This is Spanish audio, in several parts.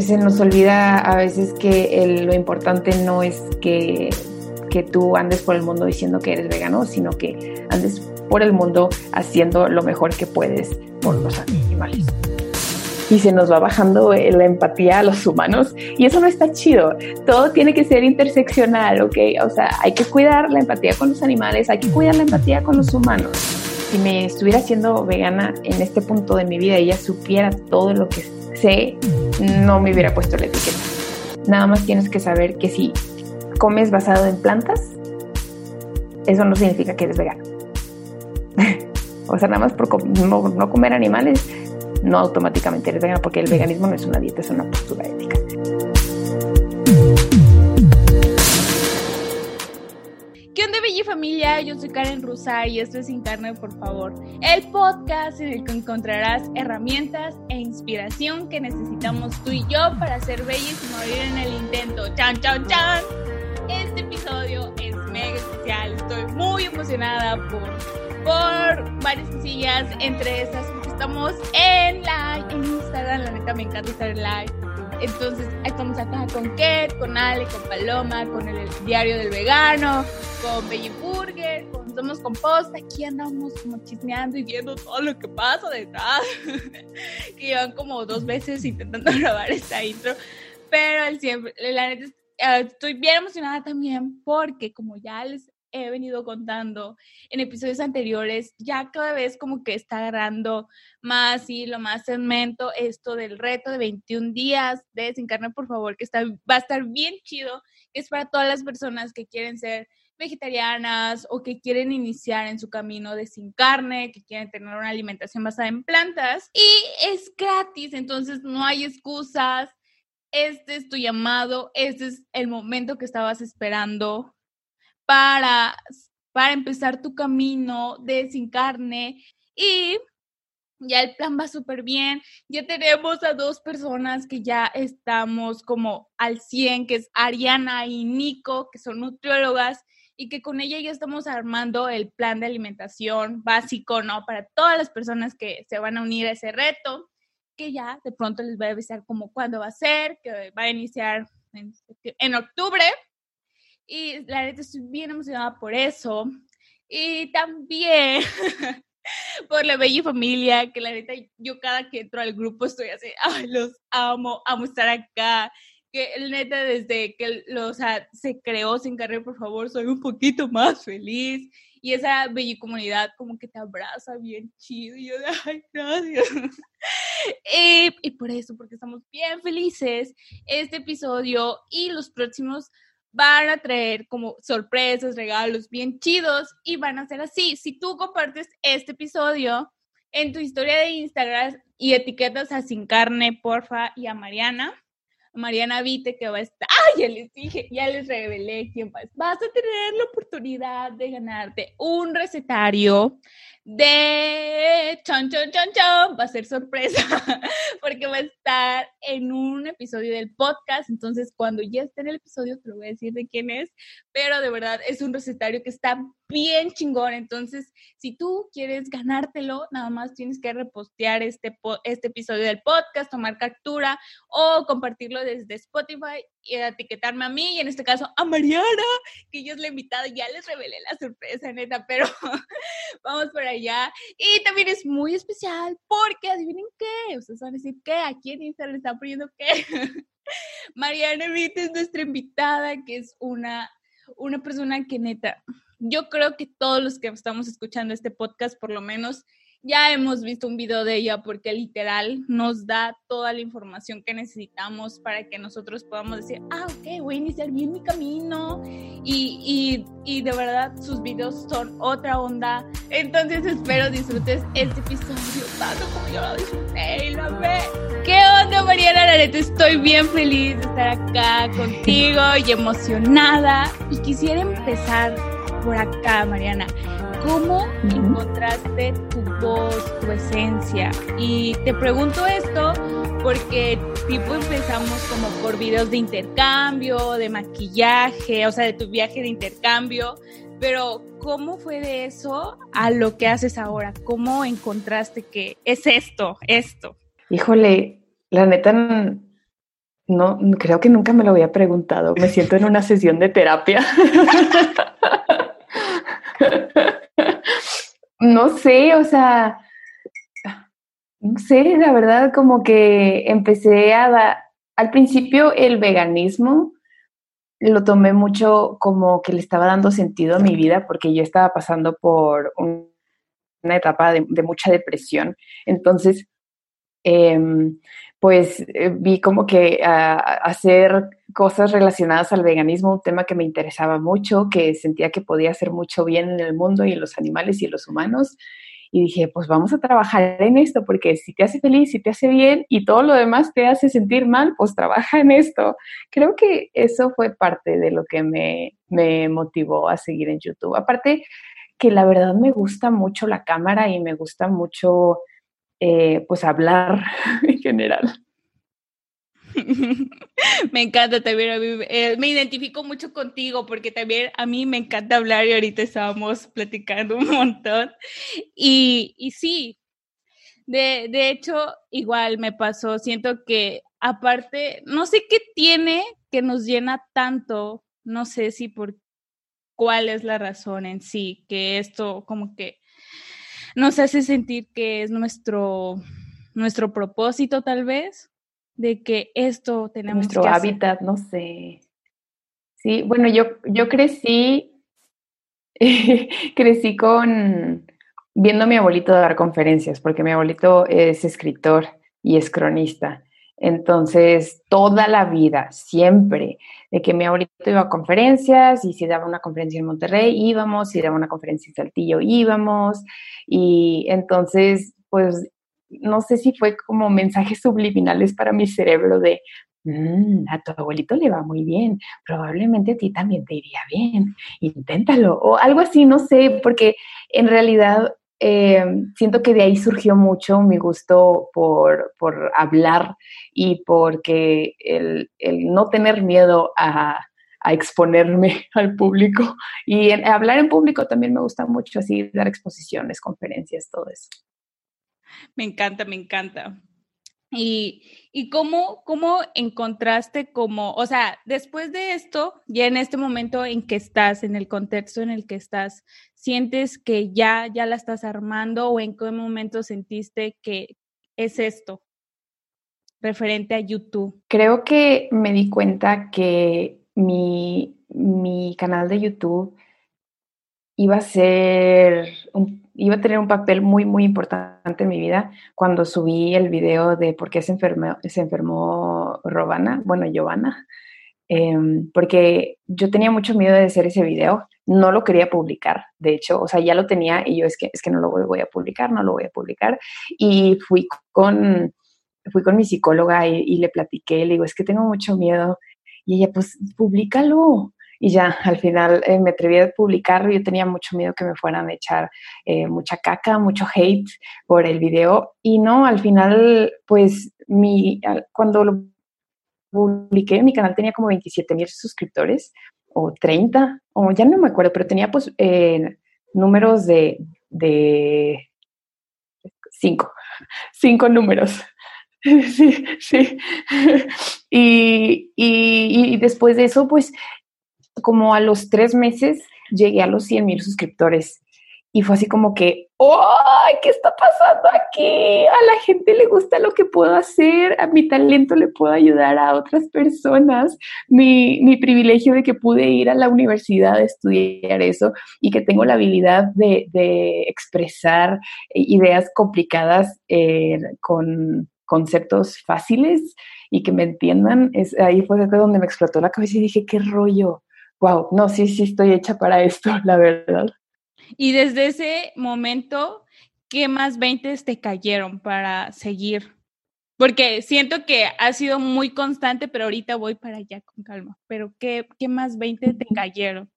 se nos olvida a veces que lo importante no es que, que tú andes por el mundo diciendo que eres vegano, sino que andes por el mundo haciendo lo mejor que puedes por los animales y se nos va bajando la empatía a los humanos y eso no está chido. Todo tiene que ser interseccional, ¿ok? O sea, hay que cuidar la empatía con los animales, hay que cuidar la empatía con los humanos. Si me estuviera siendo vegana en este punto de mi vida y ya supiera todo lo que sé, no me hubiera puesto la etiqueta. Nada más tienes que saber que si comes basado en plantas, eso no significa que eres vegano. o sea, nada más por no, no comer animales no automáticamente eres vegano, porque el veganismo no es una dieta, es una postura ética. ¿Qué onda, bella familia? Yo soy Karen Rusa y esto es Sin Carne, por favor. El podcast en el que encontrarás herramientas e inspiración que necesitamos tú y yo para ser bellas y morir en el intento. ¡Chan, chan, chan! Este episodio es mega especial. Estoy muy emocionada por por varias cosillas, entre esas estamos en live, en Instagram, la neta me encanta estar en live. Entonces, estamos acá con Ket, con Ale, con Paloma, con el, Diario del Vegano, con Belly Burger, con Somos Compost. Aquí andamos como chismeando y viendo todo lo que pasa detrás. que llevan como dos veces intentando grabar esta intro. Pero el siempre, la neta, eh, estoy bien emocionada también porque como ya les he venido contando en episodios anteriores, ya cada vez como que está agarrando más y lo más segmento esto del reto de 21 días de Desencarna, por favor, que está, va a estar bien chido, que es para todas las personas que quieren ser vegetarianas o que quieren iniciar en su camino de sin carne, que quieren tener una alimentación basada en plantas y es gratis, entonces no hay excusas. Este es tu llamado, este es el momento que estabas esperando para, para empezar tu camino de sin carne y ya el plan va súper bien. Ya tenemos a dos personas que ya estamos como al 100, que es Ariana y Nico, que son nutriólogas y que con ella ya estamos armando el plan de alimentación básico, ¿no? Para todas las personas que se van a unir a ese reto, que ya de pronto les voy a avisar como cuándo va a ser, que va a iniciar en, en octubre. Y la neta estoy bien emocionada por eso. Y también por la bella familia, que la neta yo cada que entro al grupo estoy así, ay, los amo, amo estar acá. Que neta desde que lo, se creó sin carrera, por favor, soy un poquito más feliz. Y esa bella comunidad como que te abraza bien chido. Y yo de, ay, gracias. y, y por eso, porque estamos bien felices, este episodio y los próximos van a traer como sorpresas, regalos bien chidos y van a ser así. Si tú compartes este episodio en tu historia de Instagram y etiquetas a Sin Carne, porfa, y a Mariana, Mariana Vite que va a estar, ¡ay! Ya les dije, ya les revelé quién va. Vas a tener la oportunidad de ganarte un recetario de chon, chon, chon, chon, va a ser sorpresa porque va a estar en un episodio del podcast, entonces cuando ya esté en el episodio te lo voy a decir de quién es, pero de verdad es un recetario que está bien chingón, entonces si tú quieres ganártelo, nada más tienes que repostear este, este episodio del podcast, tomar captura o compartirlo desde Spotify y etiquetarme a mí y en este caso a Mariana, que ella es la invitada, ya les revelé la sorpresa, neta, pero vamos por allá. Y también es muy especial porque adivinen qué, ustedes van a decir qué, aquí en Instagram están poniendo qué. Mariana Vite es nuestra invitada, que es una, una persona que neta, yo creo que todos los que estamos escuchando este podcast, por lo menos, ya hemos visto un video de ella porque literal nos da toda la información que necesitamos para que nosotros podamos decir, ah, ok, voy a iniciar bien mi camino. Y, y, y de verdad sus videos son otra onda. Entonces espero disfrutes este episodio tanto como yo lo disfruté y lo ve. ¿Qué onda, Mariana? La estoy bien feliz de estar acá contigo y emocionada. Y quisiera empezar por acá, Mariana. ¿Cómo encontraste tu voz, tu esencia? Y te pregunto esto porque tipo empezamos como por videos de intercambio, de maquillaje, o sea, de tu viaje de intercambio, pero ¿cómo fue de eso a lo que haces ahora? ¿Cómo encontraste que es esto, esto? Híjole, la neta no, creo que nunca me lo había preguntado. Me siento en una sesión de terapia. no sé, o sea, no sé, la verdad, como que empecé a dar, al principio el veganismo lo tomé mucho como que le estaba dando sentido a mi vida porque yo estaba pasando por una etapa de, mucha depresión. Entonces, em, pues eh, vi como que hacer cosas relacionadas al veganismo, un tema que me interesaba mucho, que sentía que podía hacer mucho bien en el mundo y en los animales y en los humanos. Y dije, pues vamos a trabajar en esto, porque si te hace feliz, si te hace bien y todo lo demás te hace sentir mal, pues trabaja en esto. Creo que eso fue parte de lo que me, me motivó a seguir en YouTube. Aparte que la verdad me gusta mucho la cámara y me gusta mucho eh, pues hablar en general. me encanta también, eh, me identifico mucho contigo porque también a mí me encanta hablar y ahorita estábamos platicando un montón. Y, y sí, de, de hecho, igual me pasó, siento que aparte, no sé qué tiene que nos llena tanto, no sé si por cuál es la razón en sí, que esto como que nos hace sentir que es nuestro, nuestro propósito tal vez, de que esto tenemos nuestro hábitat, no sé. Sí, bueno, yo, yo crecí, crecí con viendo a mi abuelito dar conferencias, porque mi abuelito es escritor y es cronista. Entonces, toda la vida, siempre, de que mi abuelito iba a conferencias y si daba una conferencia en Monterrey, íbamos, si daba una conferencia en Saltillo, íbamos. Y entonces, pues, no sé si fue como mensajes subliminales para mi cerebro de, mm, a tu abuelito le va muy bien, probablemente a ti también te iría bien, inténtalo, o algo así, no sé, porque en realidad eh, siento que de ahí surgió mucho mi gusto por, hablar y porque el, no tener miedo a, exponerme al público. Y hablar en público también me gusta mucho, así dar exposiciones, conferencias, todo eso. Me encanta, me encanta. Y, y cómo, cómo encontraste como, o sea, después de esto, ya en este momento en que estás, en el contexto en el que estás, ¿sientes que ya, ya la estás armando o en qué momento sentiste que es esto referente a YouTube? Creo que me di cuenta que mi, mi canal de YouTube iba a ser un, iba a tener un papel muy, muy importante en mi vida cuando subí el video de por qué se enfermó, se enfermó Robana, bueno, Giovanna, em, porque yo tenía mucho miedo de hacer ese video, no lo quería publicar, de hecho, o sea, ya lo tenía y yo es que, es que no lo voy, a publicar, no lo voy a publicar, y fui con, fui con mi psicóloga y, y le platiqué, le digo, es que tengo mucho miedo, y ella, pues, públicalo, y ya al final eh, me atreví a publicarlo. Yo tenía mucho miedo que me fueran a echar eh, mucha caca, mucho hate por el video y no, al final pues mi, cuando lo publiqué mi canal tenía como 27 mil suscriptores o 30 o ya no me acuerdo, pero tenía pues eh, números de, de cinco, cinco números. Sí, sí. Y, y, y, después de eso, pues como a los tres meses llegué a los 100 mil suscriptores y fue así como que, ¡ay! ¿Qué está pasando aquí? A la gente le gusta lo que puedo hacer, a mi talento le puedo ayudar a otras personas, mi, mi privilegio de que pude ir a la universidad a estudiar eso y que tengo la habilidad de, de expresar ideas complicadas eh, con conceptos fáciles y que me entiendan, es, ahí fue donde me explotó la cabeza y dije, ¿qué rollo? Wow, no, sí, sí estoy hecha para esto, la verdad. Y desde ese momento, ¿qué más 20 te cayeron para seguir? Porque siento que ha sido muy constante, pero ahorita voy para allá con calma. Pero ¿qué, qué más 20 te cayeron?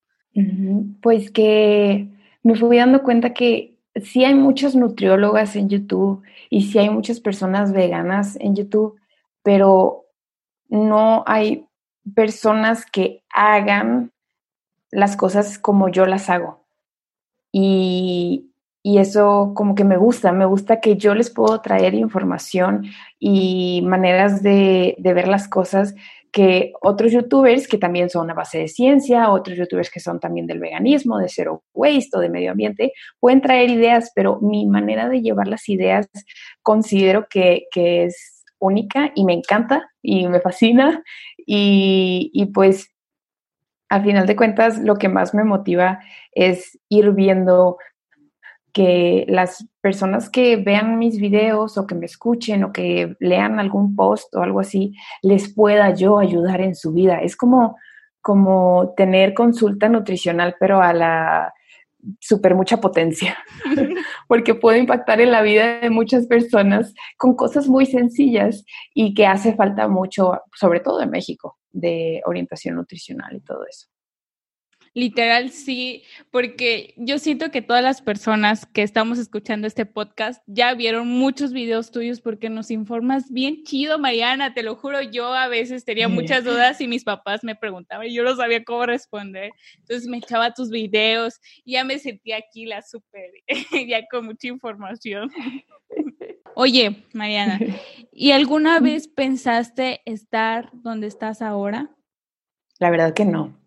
Pues que me fui dando cuenta que sí hay muchas nutriólogas en YouTube y sí hay muchas personas veganas en YouTube, pero no hay personas que hagan las cosas como yo las hago. Y, y eso como que me gusta, me gusta que yo les puedo traer información y maneras de, de ver las cosas que otros youtubers que también son a base de ciencia, otros youtubers que son también del veganismo, de cero waste o de medio ambiente, pueden traer ideas, pero mi manera de llevar las ideas considero que, que es única y me encanta y me fascina y, y pues al final de cuentas lo que más me motiva es ir viendo que las personas que vean mis videos o que me escuchen o que lean algún post o algo así, les pueda yo ayudar en su vida. Es como, como tener consulta nutricional, pero a la super mucha potencia, porque puedo impactar en la vida de muchas personas con cosas muy sencillas y que hace falta mucho, sobre todo en México, de orientación nutricional y todo eso. Literal, sí, porque yo siento que todas las personas que estamos escuchando este podcast ya vieron muchos videos tuyos porque nos informas bien chido, Mariana, te lo juro, yo a veces tenía muchas dudas y mis papás me preguntaban y yo no sabía cómo responder. Entonces me echaba tus videos y ya me sentía aquí la súper, ya con mucha información. Oye, Mariana, ¿y alguna vez pensaste estar donde estás ahora? La verdad que no.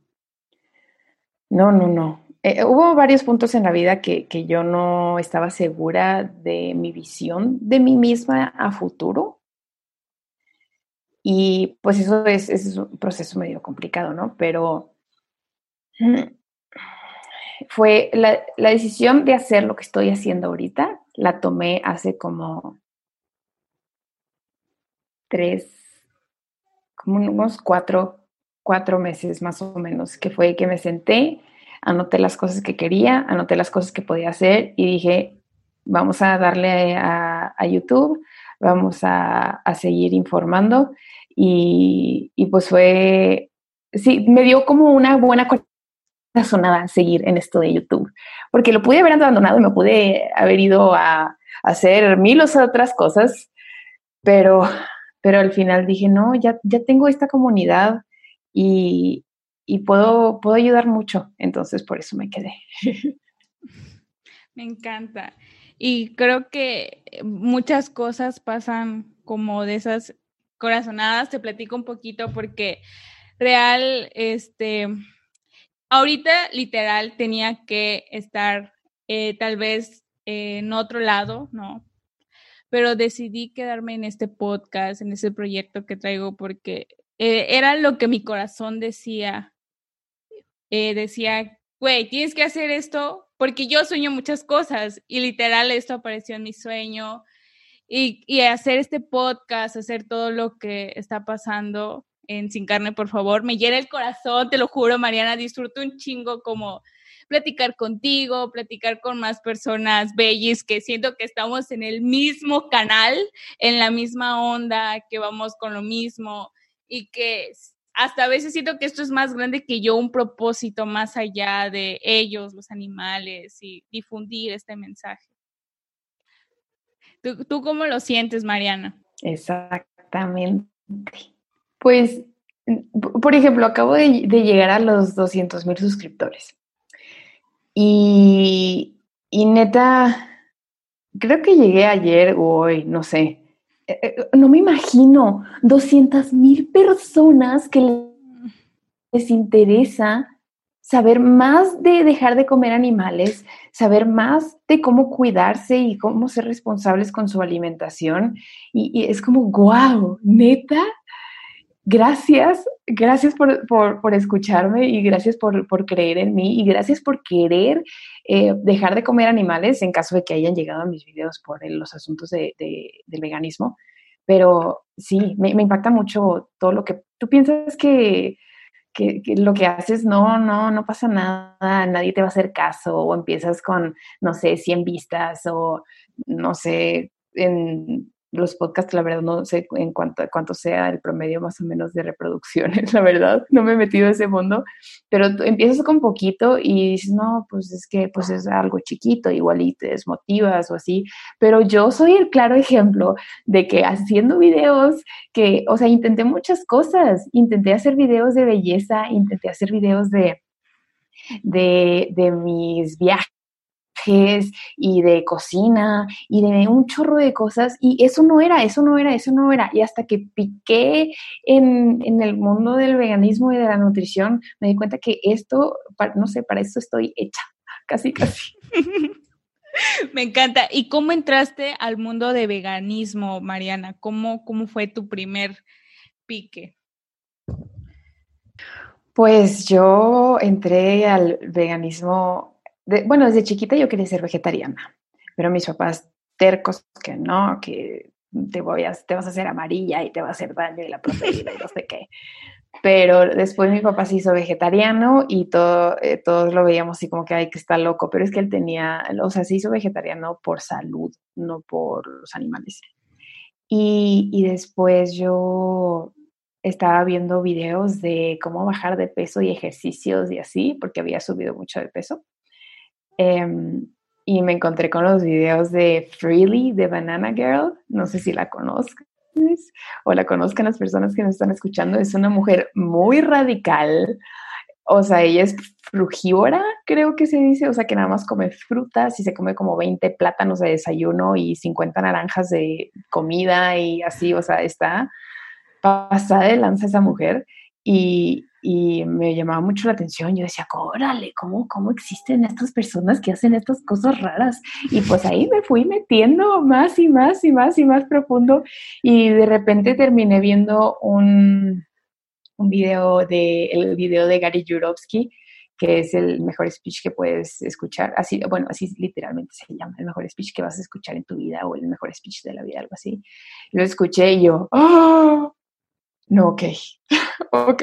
No, no, no. Eh, hubo varios puntos en la vida que, que, yo no estaba segura de mi visión de mí misma a futuro. Y pues eso es, es un proceso medio complicado, ¿no? Pero mm, fue la, la, decisión de hacer lo que estoy haciendo ahorita, la tomé hace como tres, como unos cuatro cuatro meses más o menos, que fue que me senté, anoté las cosas que quería, anoté las cosas que podía hacer y dije, vamos a darle a, YouTube, vamos a, seguir informando y, pues fue, sí, me dio como una buena corazonada seguir en esto de YouTube, porque lo pude haber abandonado y me pude haber ido a, hacer mil otras cosas, pero, pero al final dije, no, ya, ya tengo esta comunidad, y, puedo, puedo ayudar mucho, entonces por eso me quedé. Me encanta. Y creo que muchas cosas pasan como de esas corazonadas. Te platico un poquito porque real, este, ahorita literal tenía que estar eh, tal vez en otro lado, ¿no? Pero decidí quedarme en este podcast, en ese proyecto que traigo porque eh, era lo que mi corazón decía. Eh, decía, güey, tienes que hacer esto porque yo sueño muchas cosas y literal esto apareció en mi sueño. Y, y hacer este podcast, hacer todo lo que está pasando en Sin Carne, por favor, me llena el corazón, te lo juro, Mariana, disfruto un chingo como platicar contigo, platicar con más personas bellis, que siento que estamos en el mismo canal, en la misma onda, que vamos con lo mismo y que hasta a veces siento que esto es más grande que yo, un propósito más allá de ellos, los animales, y difundir este mensaje. ¿Tú, cómo lo sientes, Mariana? Exactamente. Pues, por ejemplo, acabo de, llegar a los 200 mil suscriptores. Y, y neta, creo que llegué ayer o hoy, no sé, no me imagino 200 mil personas que les interesa saber más de dejar de comer animales, saber más de cómo cuidarse y cómo ser responsables con su alimentación. Y, es como, wow, neta, gracias, gracias por, escucharme y gracias por, creer en mí y gracias por querer eh, dejar de comer animales en caso de que hayan llegado a mis videos por los asuntos de, del veganismo. Pero sí, me, impacta mucho todo lo que tú piensas que, que, lo que haces no, no, no pasa nada, nadie te va a hacer caso o empiezas con, no sé, 100 vistas o, no sé, en los podcasts, la verdad, no sé en cuánto, cuánto sea el promedio más o menos de reproducciones, la verdad, no me he metido en ese mundo, pero empiezas con poquito y dices, no, pues es que pues es algo chiquito, igual y te desmotivas o así, pero yo soy el claro ejemplo de que haciendo videos, que, o sea, intenté muchas cosas, intenté hacer videos de belleza, intenté hacer videos de, de, de mis viajes y de cocina y de un chorro de cosas y eso no era, eso no era, eso no era. Y hasta que piqué en, en el mundo del veganismo y de la nutrición, me di cuenta que esto, no sé, para esto estoy hecha, casi, casi. Me encanta. ¿Y cómo entraste al mundo de veganismo, Mariana? ¿Cómo, cómo fue tu primer pique? Pues yo entré al veganismo, bueno, desde chiquita yo quería ser vegetariana, pero mis papás tercos que no, que te, voy a, te vas a hacer amarilla y te va a hacer daño y la proteína y no sé qué. Pero después mi papá se hizo vegetariano y todo, eh, todos lo veíamos así como que, ay, que está loco, pero es que él tenía, o sea, se hizo vegetariano por salud, no por los animales. Y, y después yo estaba viendo videos de cómo bajar de peso y ejercicios y así, porque había subido mucho de peso. Em, y me encontré con los videos de Freely de Banana Girl, no sé si la conozcas o la conozcan las personas que nos están escuchando, es una mujer muy radical, o sea, ella es frugívora, creo que se dice, o sea, que nada más come frutas y se come como 20 plátanos de desayuno y 50 naranjas de comida y así, o sea, está pasada de lanza esa mujer. Y, y me llamaba mucho la atención. Yo decía, órale, ¿cómo, ¿cómo existen estas personas que hacen estas cosas raras? Y pues ahí me fui metiendo más y más y más y más profundo y de repente terminé viendo un, un video de, el video de Gary Jurovsky, que es el mejor speech que puedes escuchar, así, bueno, así literalmente se llama, el mejor speech que vas a escuchar en tu vida o el mejor speech de la vida, algo así. Lo escuché y yo, ¡oh! No, ok, ok.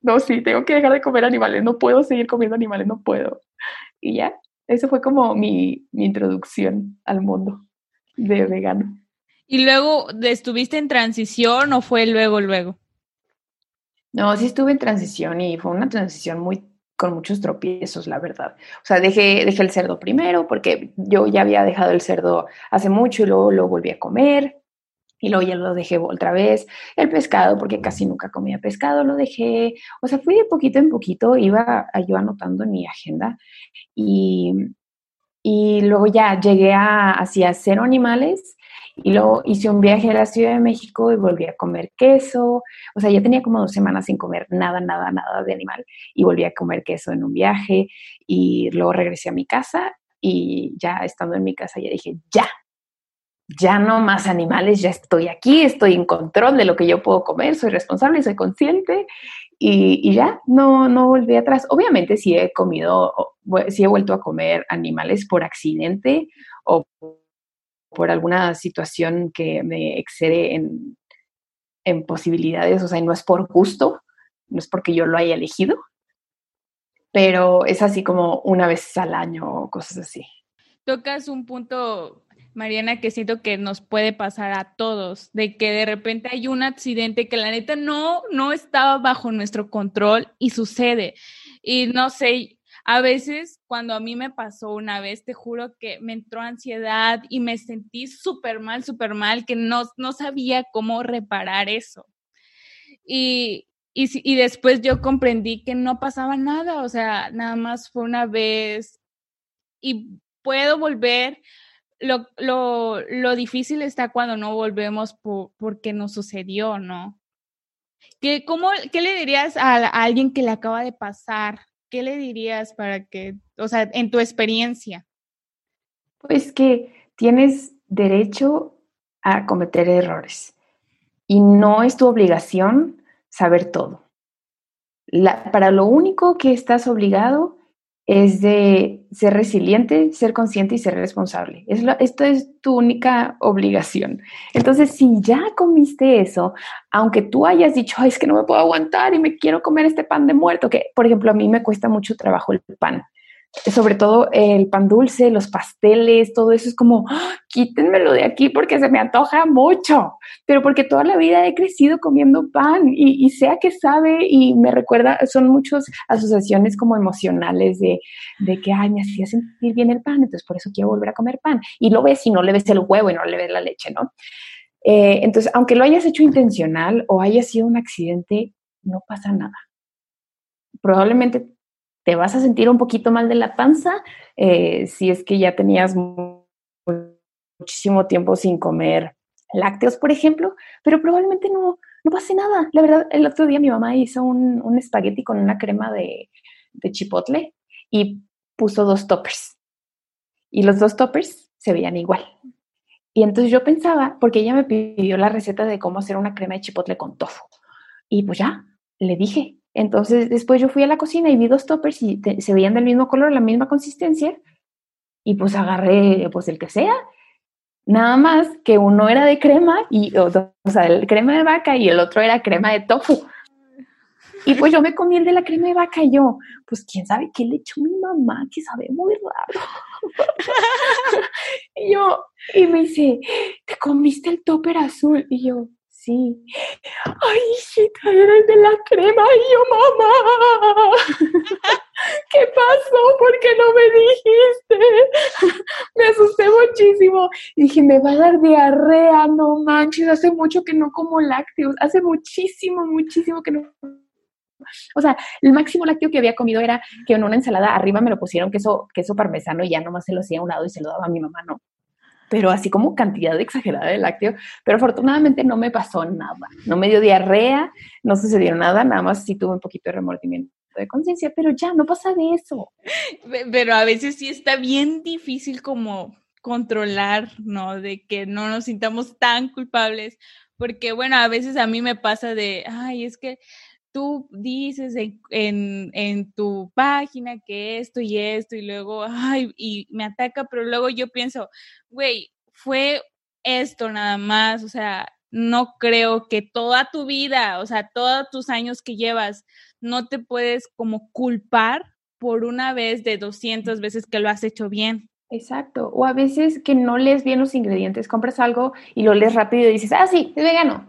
No, sí, tengo que dejar de comer animales, no puedo seguir comiendo animales, no puedo. Y ya, eso fue como mi, mi introducción al mundo de vegano. ¿Y luego estuviste en transición o fue luego, luego? No, sí estuve en transición y fue una transición muy con muchos tropiezos, la verdad. O sea, dejé, dejé el cerdo primero porque yo ya había dejado el cerdo hace mucho y luego lo volví a comer y luego ya lo dejé otra vez. El pescado, porque casi nunca comía pescado, lo dejé. O sea, fui de poquito en poquito, iba yo anotando mi agenda y, y luego ya llegué a hacia cero animales y luego hice un viaje a la Ciudad de México y volví a comer queso. O sea, ya tenía como dos semanas sin comer nada, nada, nada de animal y volví a comer queso en un viaje y luego regresé a mi casa y ya estando en mi casa ya dije, ya, ya no más animales, ya estoy aquí, estoy en control de lo que yo puedo comer, soy responsable, soy consciente y, ya no, no volví atrás. Obviamente sí he comido, sí he vuelto a comer animales por accidente o por alguna situación que me excede en, en posibilidades, o sea, no es por gusto, no es porque yo lo haya elegido, pero es así como una vez al año o cosas así. Tocas un punto Mariana, que siento que nos puede pasar a todos, de que de repente hay un accidente que la neta no, no estaba bajo nuestro control y sucede. Y no sé, a veces cuando a mí me pasó una vez, te juro que me entró ansiedad y me sentí súper mal, súper mal, que no, no sabía cómo reparar eso. Y, y, y después yo comprendí que no pasaba nada, o sea, nada más fue una vez y puedo volver, lo, lo, lo, difícil está cuando no volvemos por, porque nos sucedió, ¿no? ¿Qué, cómo, ¿Qué le dirías a, alguien que le acaba de pasar? ¿Qué le dirías para que, o sea, en tu experiencia? Pues que tienes derecho a cometer errores y no es tu obligación saber todo. La, para lo único que estás obligado es de ser resiliente, ser consciente y ser responsable. Es esto es tu única obligación. Entonces, si ya comiste eso, aunque tú hayas dicho, es que no me puedo aguantar y me quiero comer este pan de muerto, que por ejemplo a mí me cuesta mucho trabajo el pan sobre todo el pan dulce, los pasteles, todo eso es como, ¡Ah! quítenmelo de aquí porque se me antoja mucho, pero porque toda la vida he crecido comiendo pan y, sea que sabe y me recuerda, son muchas asociaciones como emocionales de, de que, ay, me hacía sentir bien el pan, entonces por eso quiero volver a comer pan. Y lo ves y no le ves el huevo y no le ves la leche, ¿no? Eh, entonces, aunque lo hayas hecho intencional o haya sido un accidente, no pasa nada. Probablemente te vas a sentir un poquito mal de la panza eh, si es que ya tenías muchísimo tiempo sin comer lácteos, por ejemplo, pero probablemente no, no pase nada. La verdad, el otro día mi mamá hizo un, un espagueti con una crema de, de chipotle y puso dos toppers. Y los dos toppers se veían igual. Y entonces yo pensaba, porque ella me pidió la receta de cómo hacer una crema de chipotle con tofu. Y pues ya, le dije. Entonces después yo fui a la cocina y vi dos toppers y se veían del mismo color, la misma consistencia. Y pues agarré pues el que sea Nada más que uno era de crema y, o, sea, el crema de vaca y el otro era crema de tofu. Y pues yo me comí el de la crema de vaca y yo, pues quién sabe qué le echó mi mamá, que sabe muy raro. y yo, y me dice, ¿te comiste el topper azul? Y yo, sí. Ay, hijita, eres de la crema. Y yo, mamá, ¿qué pasó? ¿Por qué no me dijiste? me asusté muchísimo. Y dije, me va a dar diarrea, no manches, hace mucho que no como lácteos, hace muchísimo, muchísimo que no o sea, el máximo lácteo que había comido era que en una ensalada arriba me lo pusieron queso, queso parmesano y ya nomás se lo hacía a un lado y se lo daba a mi mamá, ¿no? Pero así como cantidad exagerada de lácteo, pero afortunadamente no me pasó nada, no me dio diarrea, no sucedió nada, nada más sí tuve un poquito de remordimiento de conciencia, pero ya, no pasa de eso. Pero a veces sí está bien difícil como controlar, ¿no? De que no nos sintamos tan culpables, porque bueno, a veces a mí me pasa de, ay, es que tú dices en, en, tu página que esto y esto y luego, ay, y me ataca, pero luego yo pienso, güey, fue esto nada más, o sea, no creo que toda tu vida, o sea, todos tus años que llevas, no te puedes como culpar por una vez de 200 veces que lo has hecho bien. Exacto. O a veces que no lees bien los ingredientes, compras algo y lo lees rápido y dices, ah, sí, es vegano.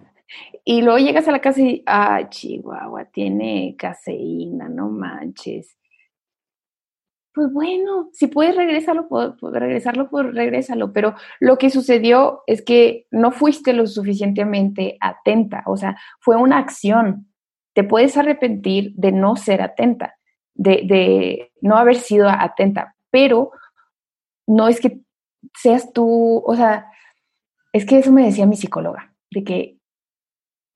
Y luego llegas a la casa y, ah, Chihuahua, tiene caseína, no manches. Pues bueno, si puedes regresarlo, regresarlo, pues regrésalo. Pero lo que sucedió es que no fuiste lo suficientemente atenta, o sea, fue una acción. Te puedes arrepentir de no ser atenta, de, de no haber sido atenta, pero no es que seas tú, o sea, es que eso me decía mi psicóloga, de que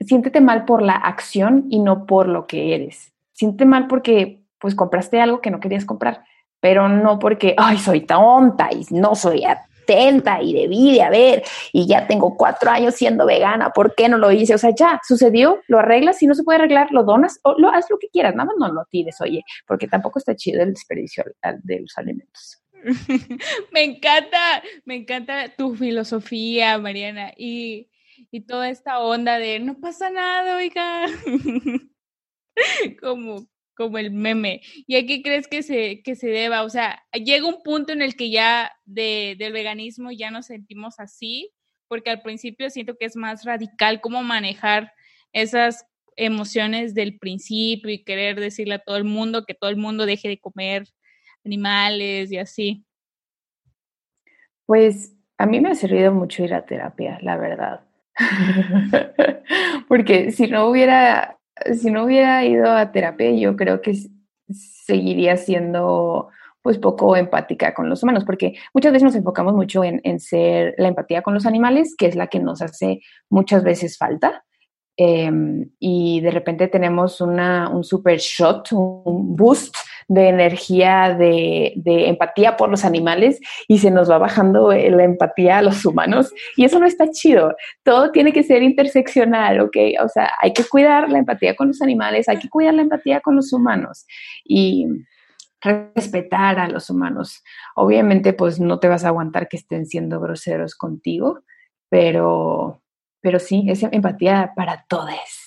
siéntete mal por la acción y no por lo que eres. Siéntete mal porque pues compraste algo que no querías comprar, pero no porque, ay, soy tonta y no soy atenta y debí de haber y ya tengo cuatro años siendo vegana, ¿por qué no lo hice? O sea, ya sucedió, lo arreglas, si no se puede arreglar, lo donas o lo haz lo que quieras, nada más no lo tires, oye, porque tampoco está chido el desperdicio de los alimentos. me encanta, me encanta tu filosofía, Mariana, y y toda esta onda de no pasa nada, oiga, como, como el meme. ¿Y a qué crees que se, que se deba? O sea, llega un punto en el que ya de, del veganismo ya nos sentimos así, porque al principio siento que es más radical cómo manejar esas emociones del principio y querer decirle a todo el mundo que todo el mundo deje de comer animales y así. Pues a mí me ha servido mucho ir a terapia, la verdad. Porque si no hubiera, si no hubiera ido a terapia, yo creo que seguiría siendo pues poco empática con los humanos, porque muchas veces nos enfocamos mucho en, en ser la empatía con los animales, que es la que nos hace muchas veces falta, Em, y de repente tenemos una, un super shot, un boost de energía, de, de, empatía por los animales y se nos va bajando la empatía a los humanos y eso no está chido. Todo tiene que ser interseccional, ¿ok? O sea, hay que cuidar la empatía con los animales, hay que cuidar la empatía con los humanos y respetar a los humanos. Obviamente, pues no te vas a aguantar que estén siendo groseros contigo, pero pero sí, es empatía para todos.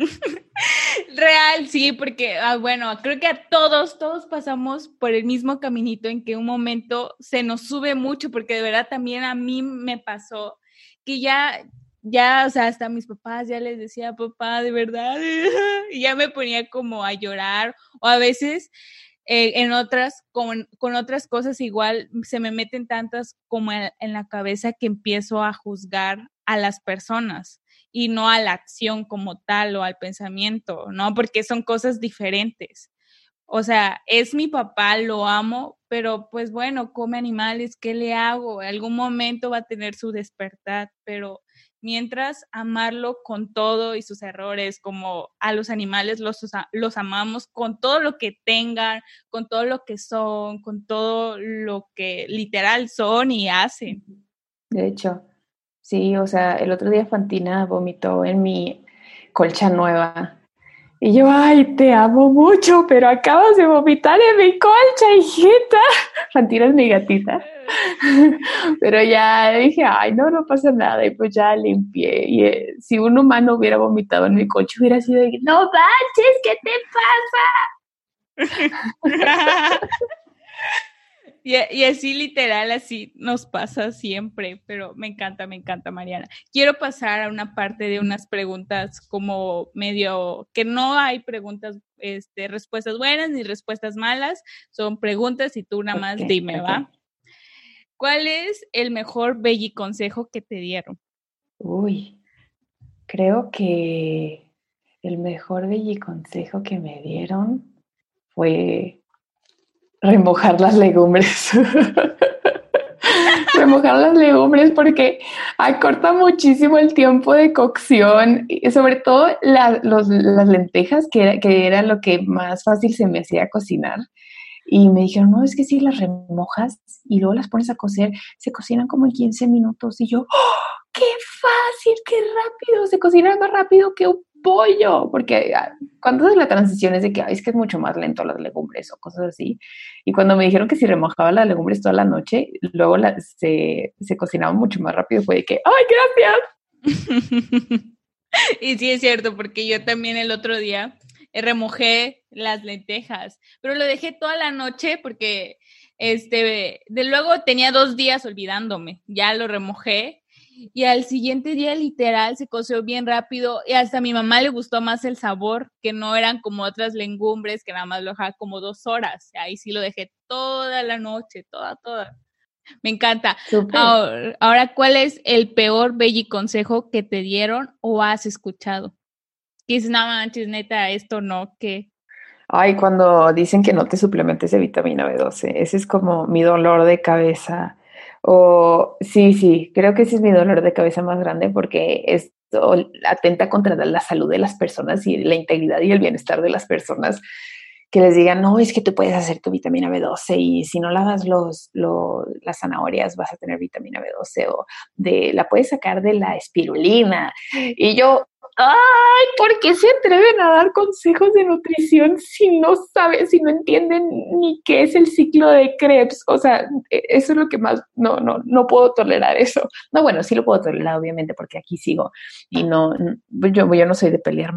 Real, sí, porque, ah, bueno, creo que a todos, todos pasamos por el mismo caminito en que un momento se nos sube mucho, porque de verdad también a mí me pasó que ya, ya, o sea, hasta mis papás ya les decía, papá, de verdad, y ya me ponía como a llorar, o a veces eh, en otras, con, con, otras cosas igual se me meten tantas como en, la cabeza que empiezo a juzgar a las personas y no a la acción como tal o al pensamiento, ¿no? Porque son cosas diferentes. o sea, es mi papá, lo amo, pero pues bueno, come animales, ¿qué le hago? En algún momento va a tener su despertar, pero mientras amarlo con todo y sus errores, como a los animales los, los amamos con todo lo que tengan, con todo lo que son, con todo lo que literal son y hacen. De hecho, sí, o sea, el otro día Fantina vomitó en mi colcha nueva y yo, ay, te amo mucho, pero acabas de vomitar en mi colcha, hijita. Fantina es mi gatita. Pero ya dije, ay, no, no pasa nada. Y pues ya limpié. Y eh, si un humano hubiera vomitado en mi colcha, hubiera sido, no manches, ¿qué te pasa? Y, así literal, así nos pasa siempre, pero me encanta, me encanta, Mariana. Quiero pasar a una parte de unas preguntas como medio, que no hay preguntas, este, respuestas buenas ni respuestas malas, son preguntas y tú nada más dime, ¿va? ¿Cuál es el mejor belli consejo que te dieron? Uy, creo que el mejor belli consejo que me dieron fue remojar las legumbres. remojar las legumbres porque acorta muchísimo el tiempo de cocción, y sobre todo las lentejas, que era, que era lo que más fácil se me hacía cocinar. Y me dijeron, no, es que si las remojas y luego las pones a cocer, se cocinan como en 15 minutos. Y yo, ¡Oh, ¡qué fácil, qué rápido! Se cocinan más rápido que un pollo, porque ah, cuando es la transición es de que es que es mucho más lento las legumbres o cosas así. Y cuando me dijeron que si remojaba las legumbres toda la noche, luego se, se cocinaban mucho más rápido, fue de que, ¡ay, gracias! y sí es cierto, porque yo también el otro día eh, remojé las lentejas, pero lo dejé toda la noche porque este, de luego tenía dos días olvidándome, ya lo remojé y al siguiente día literal se coció bien rápido y hasta a mi mamá le gustó más el sabor, que no eran como otras legumbres que nada más lo dejaba como dos horas. Ahí sí lo dejé toda la noche, toda, toda. Me encanta. Ahora, ¿cuál es el peor belli consejo que te dieron o has escuchado? Que es, no manches, neta, esto no, que... Ay, cuando dicen que no te suplementes de vitamina B12, ese es como mi dolor de cabeza o sí, sí, creo que ese es mi dolor de cabeza más grande porque esto atenta contra la salud de las personas y la integridad y el bienestar de las personas que les digan, no, es que tú puedes hacer tu vitamina B12 y si no lavas los, los, las zanahorias vas a tener vitamina B12 o de, la puedes sacar de la espirulina. Y yo, ay, ¿por qué se atreven a dar consejos de nutrición si no saben, si no entienden ni qué es el ciclo de Krebs? O sea, e, eso es lo que más, no, no, no puedo tolerar eso. No, bueno, sí lo puedo tolerar, obviamente, porque aquí sigo y no, yo, yo no soy de pelear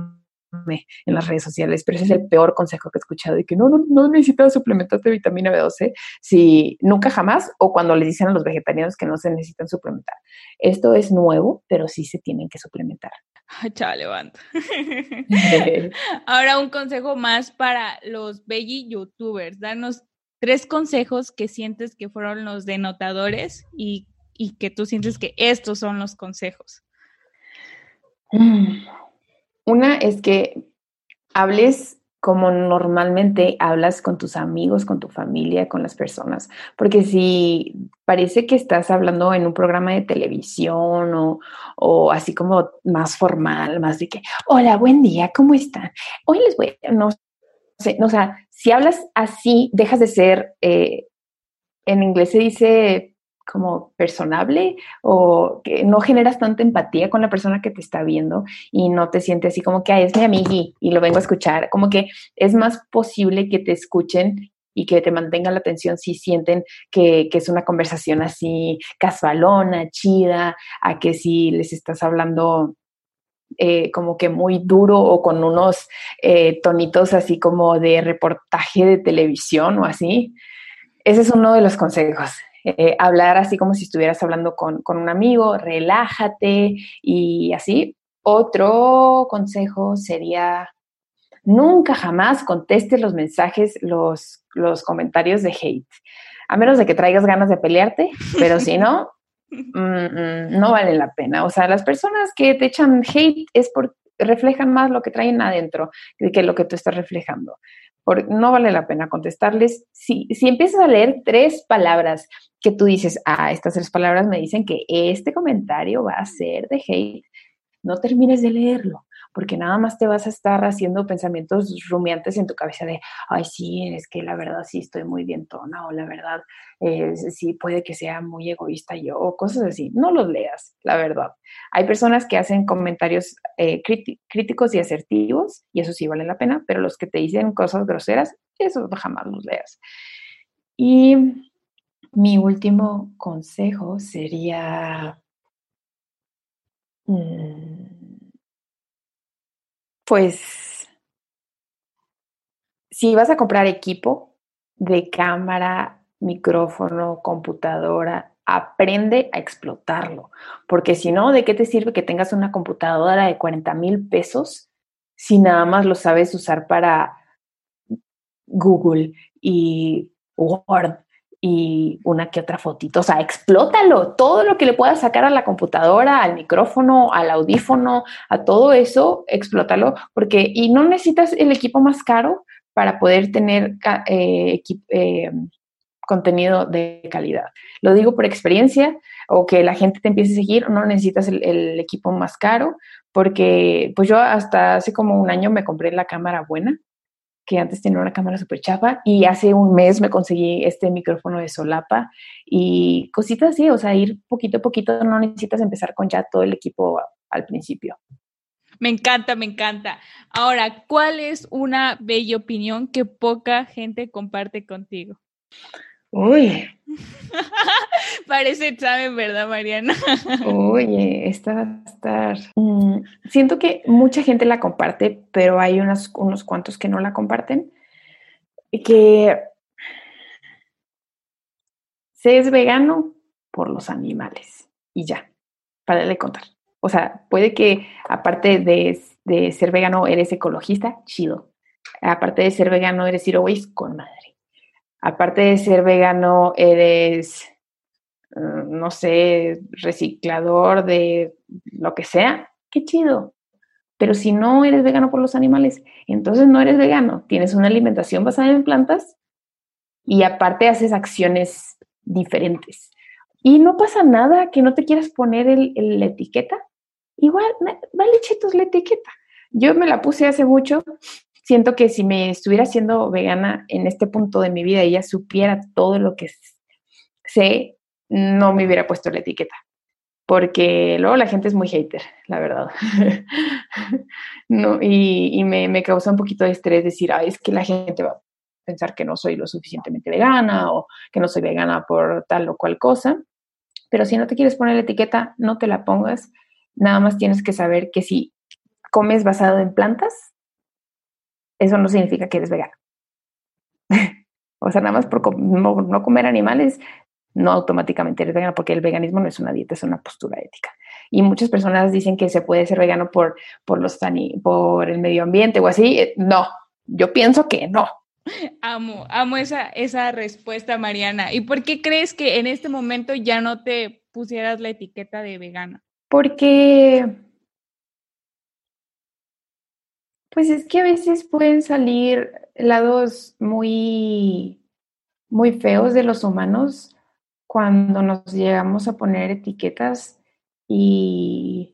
en las redes sociales, pero ese es el peor consejo que he escuchado de que no, no, no necesitas suplementarte vitamina B12 si nunca jamás o cuando les dicen a los vegetarianos que no se necesitan suplementar. Esto es nuevo, pero sí se tienen que suplementar. Chao, levanta. Ahora un consejo más para los belly youtubers. Danos tres consejos que sientes que fueron los denotadores y, y que tú sientes que estos son los consejos. Mm. Una es que hables como normalmente hablas con tus amigos, con tu familia, con las personas. Porque si parece que estás hablando en un programa de televisión o, o así como más formal, más de que, hola, buen día, ¿cómo están? Hoy les voy a, no sé, o sea, si hablas así, dejas de ser, eh, en inglés se dice como personable o que no generas tanta empatía con la persona que te está viendo y no te sientes así como que es mi amigui y lo vengo a escuchar, como que es más posible que te escuchen y que te mantengan la atención si sienten que, es una conversación así casualona, chida, a que si les estás hablando eh, como que muy duro o con unos eh, tonitos así como de reportaje de televisión o así. Ese es uno de los consejos. Eh, hablar así como si estuvieras hablando con, un amigo, relájate y así. Otro consejo sería, nunca jamás contestes los mensajes, los, los comentarios de hate, a menos de que traigas ganas de pelearte, pero si no, mm, mm, no vale la pena. O sea, las personas que te echan hate es porque reflejan más lo que traen adentro que lo que tú estás reflejando. No vale la pena contestarles. Si, si empiezas a leer tres palabras que tú dices, ah, estas tres palabras me dicen que este comentario va a ser de hate, no termines de leerlo porque nada más te vas a estar haciendo pensamientos rumiantes en tu cabeza de, ay, sí, es que la verdad sí estoy muy bien tona, o la verdad eh, sí puede que sea muy egoísta yo, o cosas así. No los leas, la verdad. Hay personas que hacen comentarios eh, críticos y asertivos, y eso sí vale la pena, pero los que te dicen cosas groseras, eso jamás los leas. Y mi último consejo sería... Mm, pues si vas a comprar equipo de cámara, micrófono, computadora, aprende a explotarlo, porque si no, ¿de qué te sirve que tengas una computadora de 40 mil pesos si nada más lo sabes usar para Google y Word y una que otra fotito. O sea, explótalo. Todo lo que le puedas sacar a la computadora, al micrófono, al audífono, a todo eso, explótalo. Porque, y no necesitas el equipo más caro para poder tener eh, eh, contenido de calidad. Lo digo por experiencia o que la gente te empiece a seguir, no necesitas el, el equipo más caro, porque pues yo hasta hace como un año me compré la cámara buena que antes tenía una cámara súper chapa y hace un mes me conseguí este micrófono de solapa y cositas así, o sea, ir poquito a poquito, no necesitas empezar con ya todo el equipo al principio. Me encanta, me encanta. Ahora, ¿cuál es una bella opinión que poca gente comparte contigo? Uy. Parece examen, ¿verdad, Mariana? Oye, esta va a estar. Mm, siento que mucha gente la comparte, pero hay unos, unos cuantos que no la comparten. Que se es vegano por los animales y ya, para le contar. O sea, puede que aparte de, de ser vegano eres ecologista, chido. Aparte de ser vegano eres zero waste, con madre aparte de ser vegano, eres, mm, no sé, reciclador de lo que sea, qué chido. Pero si no eres vegano por los animales, entonces no eres vegano. Tienes una alimentación basada en plantas y aparte haces acciones diferentes. Y no pasa nada que no te quieras poner la etiqueta. Igual, vale chetos la etiqueta. Yo me la puse hace mucho siento que si me estuviera siendo vegana en este punto de mi vida y ella supiera todo lo que sé, no me hubiera puesto la etiqueta. Porque luego la gente es muy hater, la verdad. no, y, me, me, causa un poquito de estrés decir, ah, es que la gente va a pensar que no soy lo suficientemente vegana o que no soy vegana por tal o cual cosa. Pero si no te quieres poner la etiqueta, no te la pongas. Nada más tienes que saber que si comes basado en plantas, eso no significa que eres vegano. o sea, nada más por no, comer animales, no automáticamente eres vegano, porque el veganismo no es una dieta, es una postura ética. Y muchas personas dicen que se puede ser vegano por, por, los, por el medio ambiente o así. Eh, no, yo pienso que no. Amo, amo esa, esa respuesta, Mariana. ¿Y por qué crees que en este momento ya no te pusieras la etiqueta de vegana? Porque pues es que a veces pueden salir lados muy, muy feos de los humanos cuando nos llegamos a poner etiquetas y,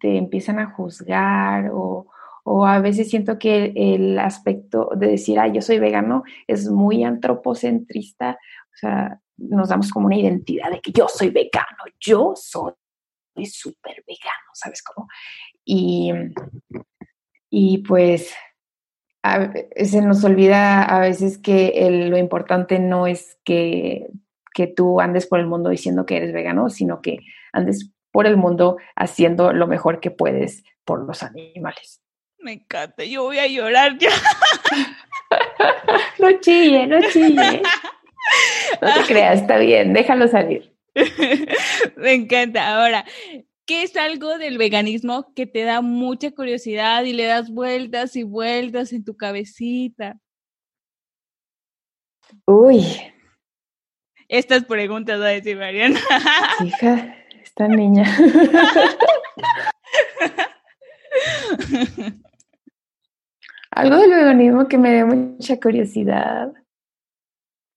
te empiezan a juzgar o, a veces siento que el aspecto de decir, ah, yo soy vegano es muy antropocentrista, o sea, nos damos como una identidad de que yo soy vegano, yo soy súper vegano, ¿sabes cómo? Y y pues se nos olvida a veces que lo importante no es que, que tú andes por el mundo diciendo que eres vegano, sino que andes por el mundo haciendo lo mejor que puedes por los animales. Me encanta, yo voy a llorar ya. no chille, no chille. No te creas, está bien, déjalo salir. Me encanta. Ahora, ¿Qué es algo del veganismo que te da mucha curiosidad y le das vueltas y vueltas en tu cabecita? Uy. Estas preguntas va a decir Mariana. Hija, esta niña. Algo del veganismo que me dé mucha curiosidad.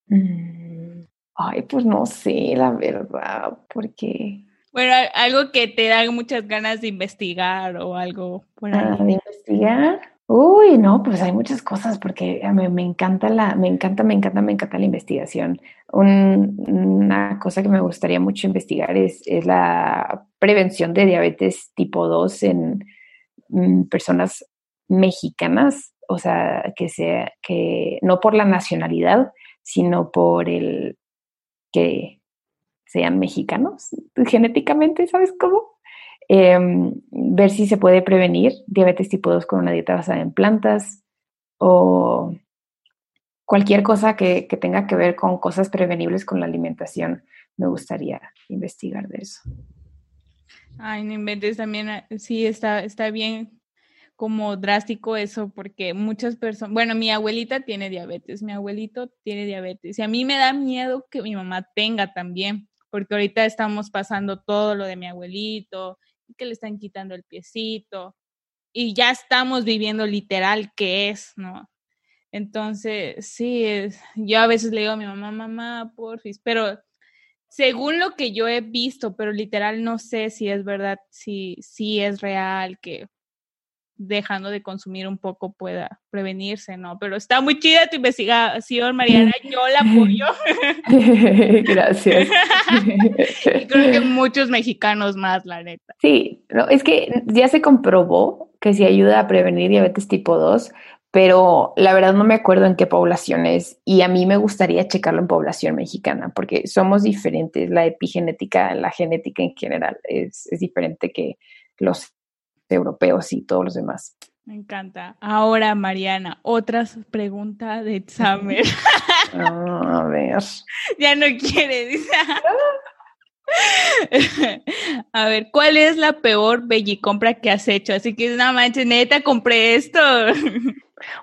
Mm, ay, pues no sé, la verdad, porque... Bueno, algo que te da muchas ganas de investigar o algo por ahí. Ah, de investigar. Uy, no, pues hay muchas cosas porque me, me, encanta la, me encanta, me encanta, me encanta la investigación. una cosa que me gustaría mucho investigar es, es la prevención de diabetes tipo 2 en mm, personas mexicanas, o sea, que sea, que no por la nacionalidad, sino por el que sean mexicanos genéticamente, ¿sabes cómo? Em, ver si se puede prevenir diabetes tipo 2 con una dieta basada en plantas o cualquier cosa que, tenga que ver con cosas prevenibles con la alimentación. Me gustaría investigar de eso. Ay, no inventes también, ah, sí, está, está bien como drástico eso, porque muchas personas, bueno, mi abuelita tiene diabetes, mi abuelito tiene diabetes, y a mí me da miedo que mi mamá tenga también, porque ahorita estamos pasando todo lo de mi abuelito, que le están quitando el piecito y ya estamos viviendo literal qué es, ¿no? Entonces, sí, yo a veces le digo a mi mamá, mamá, porfis, pero según lo que yo he visto, pero literal no sé si es verdad, si, si es real, que dejando de consumir un poco pueda prevenirse, ¿no? Pero está muy chida tu investigación, Mariana, yo la apoyo. Gracias. y creo que muchos mexicanos más, la neta. Sí, no, es que ya se comprobó que sí ayuda a prevenir diabetes tipo 2, pero la verdad no me acuerdo en qué poblaciones y a mí me gustaría checarlo en población mexicana porque somos diferentes, la epigenética, la genética en general es, es diferente que los europeos y todos los demás. Me encanta. Ahora, Mariana, otra pregunta de examen. Ah, a ver. Ya no quiere, dice. A ver, ¿cuál es la peor compra que has hecho? Así que una mancha, neta, compré esto.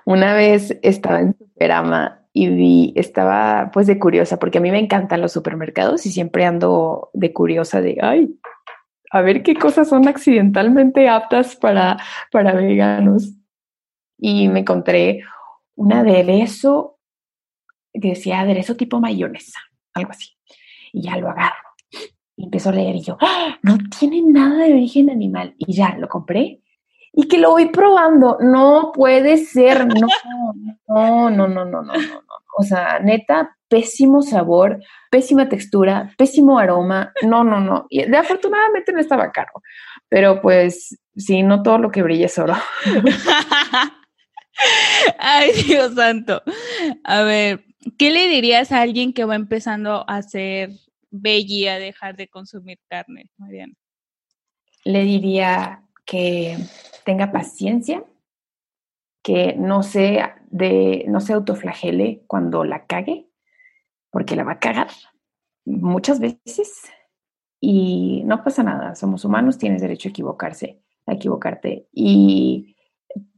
Una vez estaba en Superama y vi, estaba pues de curiosa, porque a mí me encantan los supermercados y siempre ando de curiosa de, ay, a ver qué cosas son accidentalmente aptas para, para veganos. Y me encontré un aderezo que decía aderezo tipo mayonesa, algo así. Y ya lo agarro. Y empiezo a leer y yo, ¡Ah! no tiene nada de origen animal. Y ya lo compré. Y que lo voy probando. No puede ser. No, no, no, no, no, no, no. O sea, neta, pésimo sabor, pésima textura, pésimo aroma. No, no, no. Y de afortunadamente no estaba caro. Pero pues sí, no todo lo que brilla es oro. Ay, Dios santo. A ver, ¿qué le dirías a alguien que va empezando a hacer veggie, a dejar de consumir carne, Mariana? Le diría que tenga paciencia, que no se, no se autoflagele cuando la cague, porque la va a cagar muchas veces y no pasa nada, somos humanos, tienes derecho a equivocarse, a equivocarte. Y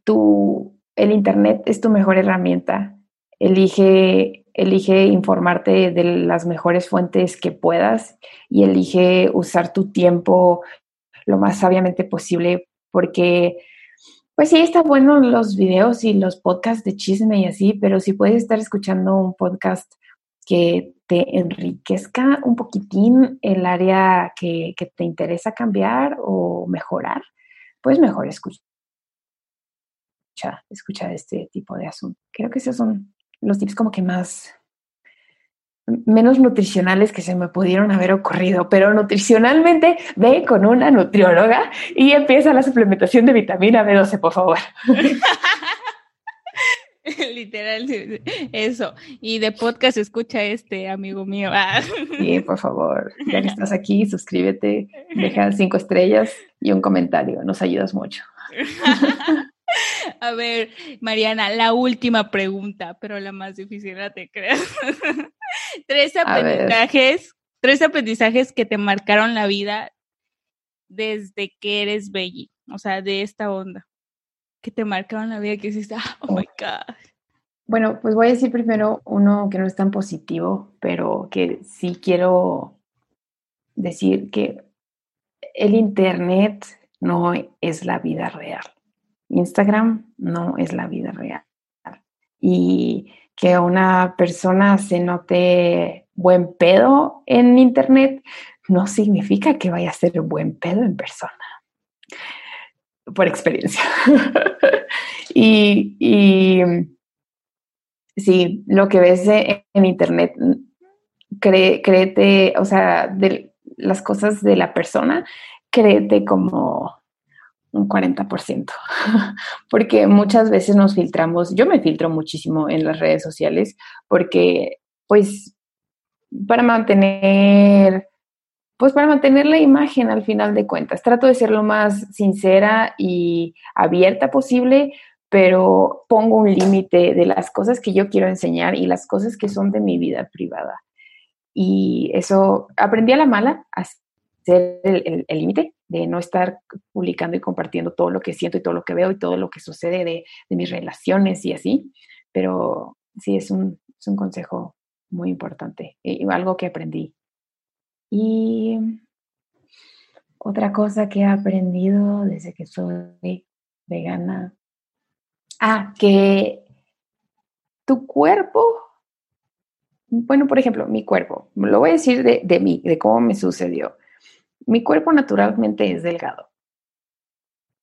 tú, el Internet es tu mejor herramienta, elige, elige informarte de las mejores fuentes que puedas y elige usar tu tiempo lo más sabiamente posible porque pues sí, está bueno los videos y los podcasts de chisme y así, pero si puedes estar escuchando un podcast que te enriquezca un poquitín el área que, te interesa cambiar o mejorar, pues mejor escucha, escucha este tipo de asunto. Creo que esos son los tips como que más menos nutricionales que se me pudieron haber ocurrido, pero nutricionalmente ve con una nutrióloga y empieza la suplementación de vitamina B12, por favor. Literal, eso. Y de podcast escucha este, amigo mío. Sí, por favor. Ya que estás aquí, suscríbete, deja cinco estrellas y un comentario. Nos ayudas mucho. A ver, Mariana, la última pregunta, pero la más difícil, no te creas. tres aprendizajes, tres aprendizajes que te marcaron la vida desde que eres Belly, o sea, de esta onda, que te marcaron la vida, que hiciste, ah, oh my God. Bueno, pues voy a decir primero uno que no es tan positivo, pero que sí quiero decir que el Internet no es la vida real. Instagram no es la vida real. Y que una persona se note buen pedo en Internet no significa que vaya a ser buen pedo en persona. Por experiencia. y, y sí, lo que ves en Internet, créete, o sea, de las cosas de la persona, créete como un 40%, porque muchas veces nos filtramos, yo me filtro muchísimo en las redes sociales, porque pues para mantener, pues para mantener la imagen al final de cuentas, trato de ser lo más sincera y abierta posible, pero pongo un límite de las cosas que yo quiero enseñar y las cosas que son de mi vida privada. Y eso aprendí a la mala, hacer el límite de no estar publicando y compartiendo todo lo que siento y todo lo que veo y todo lo que sucede de, mis relaciones y así. Pero sí, es un, es un consejo muy importante y algo que aprendí. Y otra cosa que he aprendido desde que soy vegana. Ah, que tu cuerpo, bueno, por ejemplo, mi cuerpo, lo voy a decir de, de mí, de cómo me sucedió. Mi cuerpo naturalmente es delgado.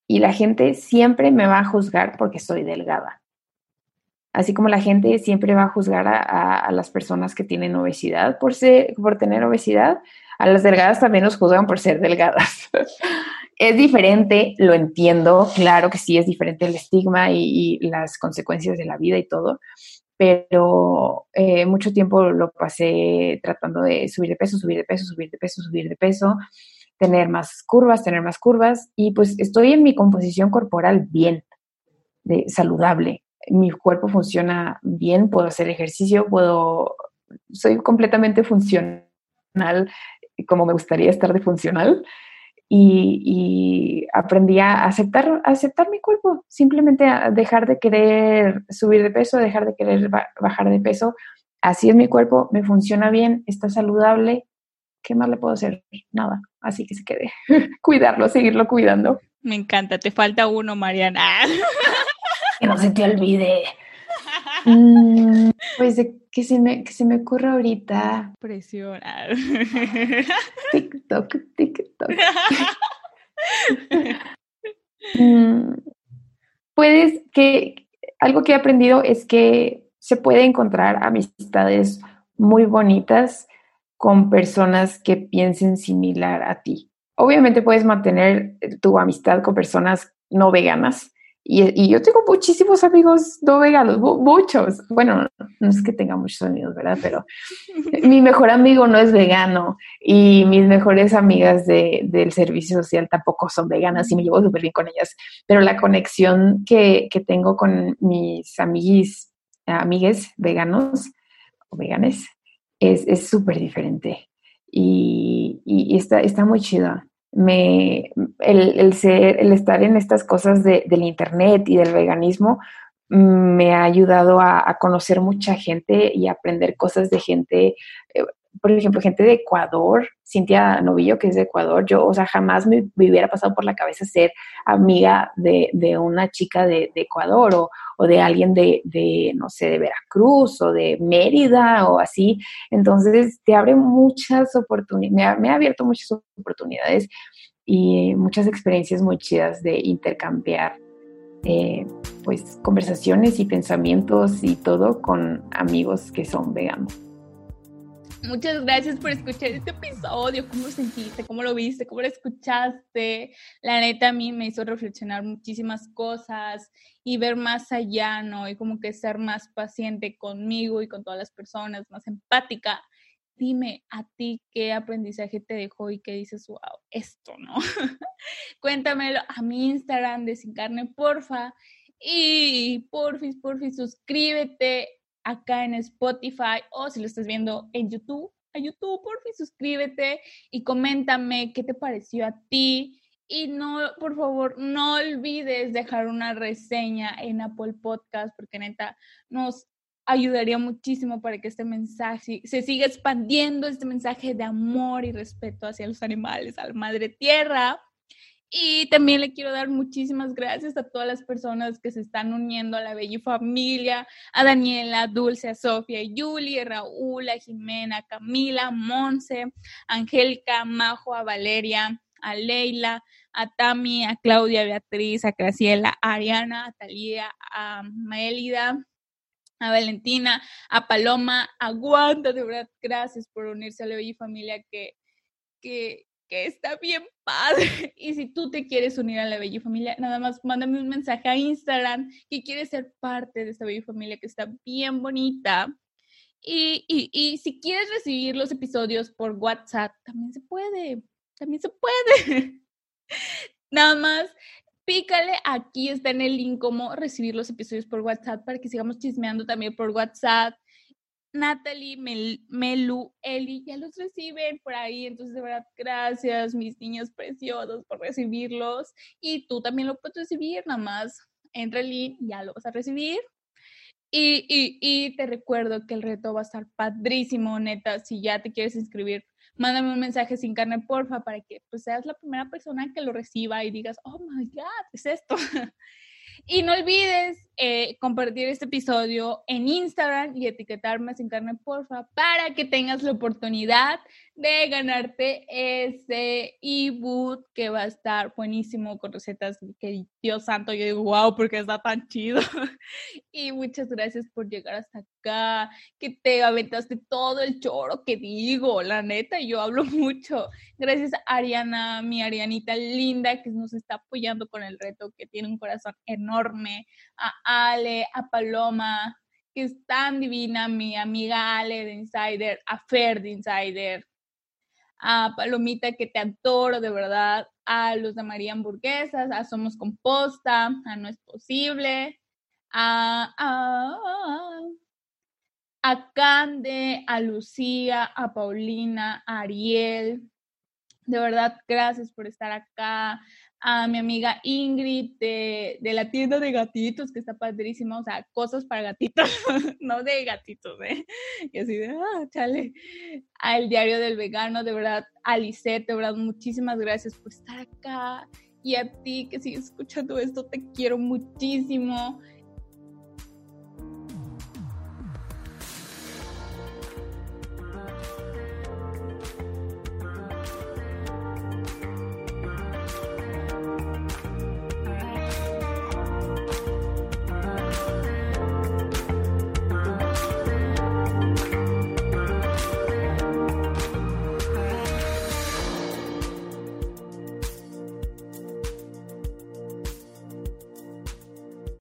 Y la gente siempre me va a juzgar porque soy delgada. Así como la gente siempre va a juzgar a, las personas que tienen obesidad por, ser, por tener obesidad, a las delgadas también nos juzgan por ser delgadas. es diferente, lo entiendo, claro que sí, es diferente el estigma y, las consecuencias de la vida y todo, pero eh, mucho tiempo lo pasé tratando de subir de peso, subir de peso, subir de peso, subir de peso, tener más curvas, tener más curvas, y pues estoy en mi composición corporal bien, de, saludable. Mi cuerpo funciona bien, puedo hacer ejercicio, puedo, soy completamente funcional, como me gustaría estar de funcional. Y, aprendí a aceptar, aceptar mi cuerpo, simplemente a dejar de querer subir de peso, dejar de querer bajar de peso. Así es mi cuerpo, me funciona bien, está saludable. ¿Qué más le puedo hacer? Nada. Así que se quede. Cuidarlo, seguirlo cuidando. Me encanta, te falta uno, Mariana. que no se te olvide. Mm, pues de que se me, que se me ocurra ahorita. Presión. TikTok, TikTok. Mm, puedes que algo que he aprendido es que se puede encontrar amistades muy bonitas con personas que piensen similar a ti. Obviamente puedes mantener tu amistad con personas no veganas, y, yo tengo muchísimos amigos no veganos, muchos. Bueno, no es que tenga muchos amigos, ¿verdad? Pero mi mejor amigo no es vegano y mis mejores amigas de, del servicio social tampoco son veganas y me llevo súper bien con ellas. Pero la conexión que, que tengo con mis amiguis, amigues veganos o veganes es súper diferente y, y, está, está muy chida me, el, ser, el estar en estas cosas del Internet y del veganismo me ha ayudado a, conocer mucha gente y aprender cosas de gente, eh, por ejemplo, gente de Ecuador, Cintia Novillo, que es de Ecuador, yo, o sea, jamás me, hubiera pasado por la cabeza ser amiga de, una chica de, Ecuador o, o, de alguien de, de, no sé, de Veracruz o de Mérida o así. Entonces, te abre muchas oportunidades, me ha, abierto muchas oportunidades y muchas experiencias muy chidas de intercambiar. Eh, pues conversaciones y pensamientos y todo con amigos que son veganos. Muchas gracias por escuchar este episodio. ¿Cómo lo sentiste? ¿Cómo lo viste? ¿Cómo lo escuchaste? La neta a mí me hizo reflexionar muchísimas cosas y ver más allá, ¿no? Y como que ser más paciente conmigo y con todas las personas, más empática. Dime a ti qué aprendizaje te dejó y qué dices, wow, esto, ¿no? Cuéntamelo a mi Instagram de Sin porfa. Y porfis, porfis, suscríbete acá en Spotify o si lo estás viendo en YouTube, a YouTube, por fin suscríbete y coméntame qué te pareció a ti. Y no, por favor, no olvides dejar una reseña en Apple Podcast, porque neta nos ayudaría muchísimo para que este mensaje se siga expandiendo, este mensaje de amor y respeto hacia los animales, a la madre tierra. Y también le quiero dar muchísimas gracias a todas las personas que se están uniendo a la Bella Familia, a Daniela, Dulce, a Sofía, a Yuli, a Raúl, a Jimena, a Camila, a Monse, a Angélica, a Majo, a Valeria, a Leila, a Tami, a Claudia, a Beatriz, a Graciela, a Ariana, a Talía, a Mélida, a Valentina, a Paloma, aguanta, de verdad, gracias por unirse a la Bella Familia que, que, que está bien padre. Y si tú te quieres unir a la Bella Familia, nada más mándame un mensaje a Instagram que quieres ser parte de esta Bella Familia que está bien bonita. Y, y, si quieres recibir los episodios por WhatsApp, también se puede, también se puede. nada más pícale, aquí está en el link cómo recibir los episodios por WhatsApp para que sigamos chismeando también por WhatsApp. Natalie, Melu, Eli, ya los reciben por ahí. Entonces, de verdad, gracias, mis niños preciosos, por recibirlos. Y tú también lo puedes recibir, nada más entra el link ya lo vas a recibir. Y, y, y te recuerdo que el reto va a estar padrísimo, neta. Si ya te quieres inscribir, mándame un mensaje sin carne, porfa, para que pues, seas la primera persona que lo reciba y digas, oh my God, es esto. y no olvides eh, compartir este episodio en Instagram y etiquetarme sin carne, porfa, para que tengas la oportunidad de ganarte ese ebook que va a estar buenísimo con recetas que Dios santo, yo digo, wow, porque está tan chido. y muchas gracias por llegar hasta acá, que te aventaste todo el choro que digo, la neta, yo hablo mucho. Gracias a Ariana, mi Arianita linda, que nos está apoyando con el reto, que tiene un corazón enorme. A Ale, a Paloma, que es tan divina, mi amiga Ale de Insider, a Fer de Insider, a Palomita que te adoro de verdad, a los de María Hamburguesas, a Somos Composta, a No es Posible, a, a, a Cande, a Lucía, a Paulina, a Ariel. De verdad, gracias por estar acá a mi amiga Ingrid de, la tienda de gatitos, que está padrísima, o sea, cosas para gatitos, no de gatitos, ¿eh? Y así de, ah, chale. Al diario del vegano, de verdad, a de verdad, muchísimas gracias por estar acá. Y a ti que sigues escuchando esto, te quiero muchísimo.